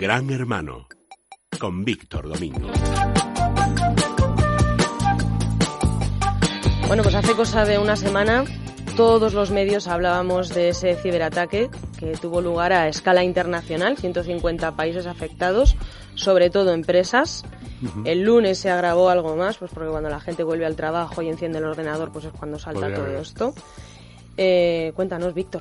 Gran Hermano con Víctor Domingo. Bueno, pues hace cosa de una semana todos los medios hablábamos de ese ciberataque que tuvo lugar a escala internacional, 150 países afectados, sobre todo empresas. El lunes se agravó algo más, pues porque cuando la gente vuelve al trabajo y enciende el ordenador, pues es cuando salta todo esto. Eh, cuéntanos, Víctor.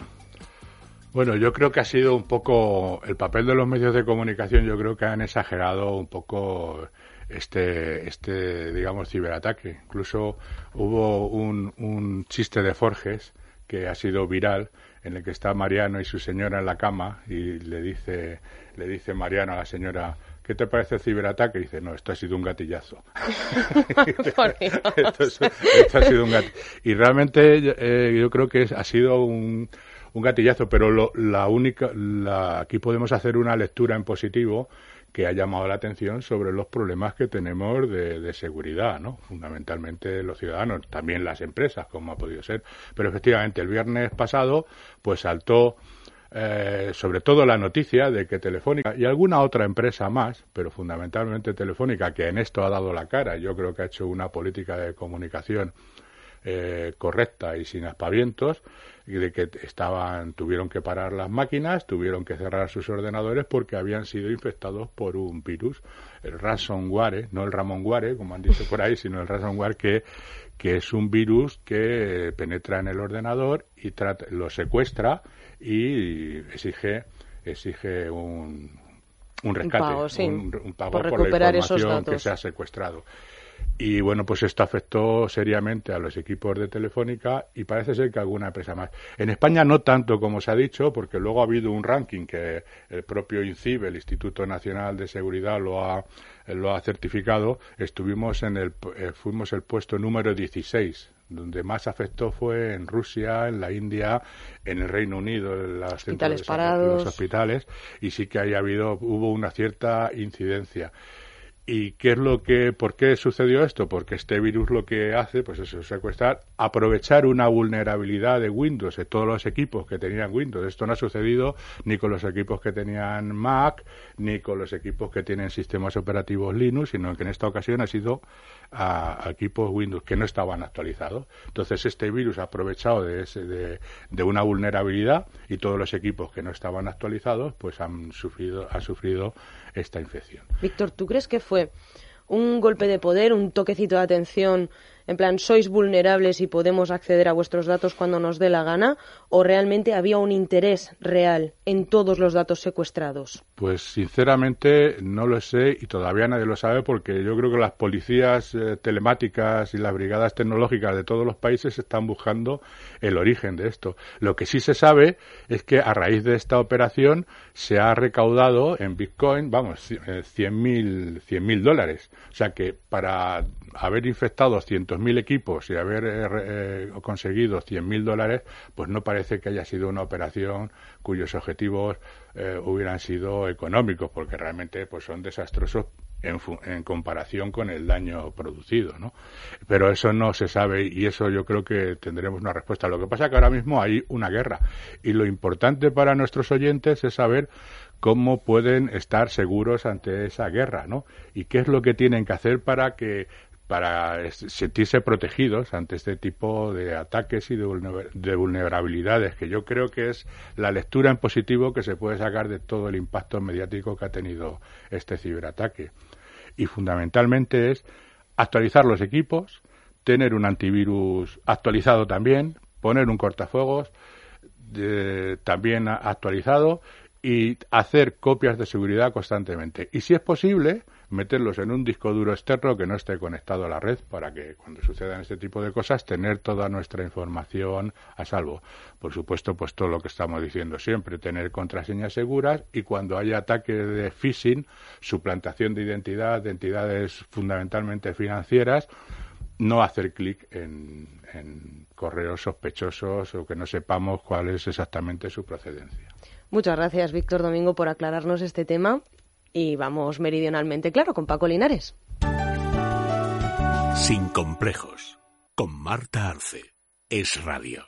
Bueno, yo creo que ha sido un poco el papel de los medios de comunicación. Yo creo que han exagerado un poco este, este digamos, ciberataque. Incluso hubo un, un chiste de Forges que ha sido viral en el que está Mariano y su señora en la cama y le dice, le dice Mariano a la señora, ¿qué te parece el ciberataque? Y dice, no, esto ha sido un gatillazo. esto, ha sido un Y realmente eh, yo creo que ha sido un, un gatillazo, pero la única, la, aquí podemos hacer una lectura en positivo que ha llamado la atención sobre los problemas que tenemos de, seguridad, ¿no? Fundamentalmente los ciudadanos, también las empresas, como ha podido ser. Pero efectivamente, el viernes pasado, pues saltó eh, sobre todo la noticia de que Telefónica y alguna otra empresa más, pero fundamentalmente Telefónica, que en esto ha dado la cara, yo creo que ha hecho una política de comunicación eh, correcta y sin aspavientos, y de que estaban, tuvieron que parar las máquinas, tuvieron que cerrar sus ordenadores porque habían sido infectados por un virus, el ransomware, no el ramonware, como han dicho por ahí, sino el ransomware que, que es un virus que penetra en el ordenador y lo secuestra y exige, exige un, un rescate, un pago, por, recuperar la información que se ha secuestrado. Y bueno, pues esto afectó seriamente a los equipos de Telefónica y parece ser que alguna empresa más. En España no tanto como se ha dicho, porque luego ha habido un ranking que el propio INCIBE, el Instituto Nacional de Seguridad, lo ha, lo ha certificado. Estuvimos en el, eh, fuimos el puesto número 16 donde más afectó fue en Rusia, en la India, en el Reino Unido, en los hospitales parados. los hospitales, y sí que haya habido, hubo una cierta incidencia. ¿Y qué es lo que, por qué sucedió esto? Porque este virus lo que hace, pues es secuestrar, aprovechar una vulnerabilidad de Windows, de todos los equipos que tenían Windows. Esto no ha sucedido ni con los equipos que tenían Mac, ni con los equipos que tienen sistemas operativos Linux, sino que en esta ocasión ha sido a, equipos Windows que no estaban actualizados. Entonces este virus ha aprovechado de, ese, de, de, una vulnerabilidad y todos los equipos que no estaban actualizados, pues han sufrido, ha sufrido esta infección. Víctor, ¿tú crees que fue un golpe de poder, un toquecito de atención en plan, sois vulnerables y podemos acceder a vuestros datos cuando nos dé la gana, o realmente había un interés real en todos los datos secuestrados? Pues sinceramente no lo sé y todavía nadie lo sabe porque yo creo que las policías eh, telemáticas y las brigadas tecnológicas de todos los países están buscando el origen de esto. Lo que sí se sabe es que a raíz de esta operación se ha recaudado en Bitcoin, vamos, 100.000 100 mil dólares. O sea que para haber infectado 200.000 equipos y haber eh, eh, conseguido 100.000 dólares, pues no parece que haya sido una operación cuyos objetivos eh, hubieran sido económicos, porque realmente pues son desastrosos en, comparación con el daño producido, ¿no? Pero eso no se sabe y eso yo creo que tendremos una respuesta. Lo que pasa es que ahora mismo hay una guerra y lo importante para nuestros oyentes es saber cómo pueden estar seguros ante esa guerra, ¿no? Y qué es lo que tienen que hacer para que para sentirse protegidos ante este tipo de ataques y de, vulnerabilidades, que yo creo que es la lectura en positivo que se puede sacar de todo el impacto mediático que ha tenido este ciberataque. Y fundamentalmente es actualizar los equipos, tener un antivirus actualizado también, poner un cortafuegos también actualizado y hacer copias de seguridad constantemente. Y si es posible, meterlos en un disco duro externo que no esté conectado a la red para que cuando sucedan este tipo de cosas tener toda nuestra información a salvo. Por supuesto, pues todo lo que estamos diciendo siempre, tener contraseñas seguras y cuando haya ataque de phishing, suplantación de identidad de entidades fundamentalmente financieras, no hacer clic en, en correos sospechosos o que no sepamos cuál es exactamente su procedencia. Muchas gracias, Víctor Domingo, por aclararnos este tema y vamos meridionalmente, claro, con Paco Linares. Sin complejos, con Marta Arce. Es Radio.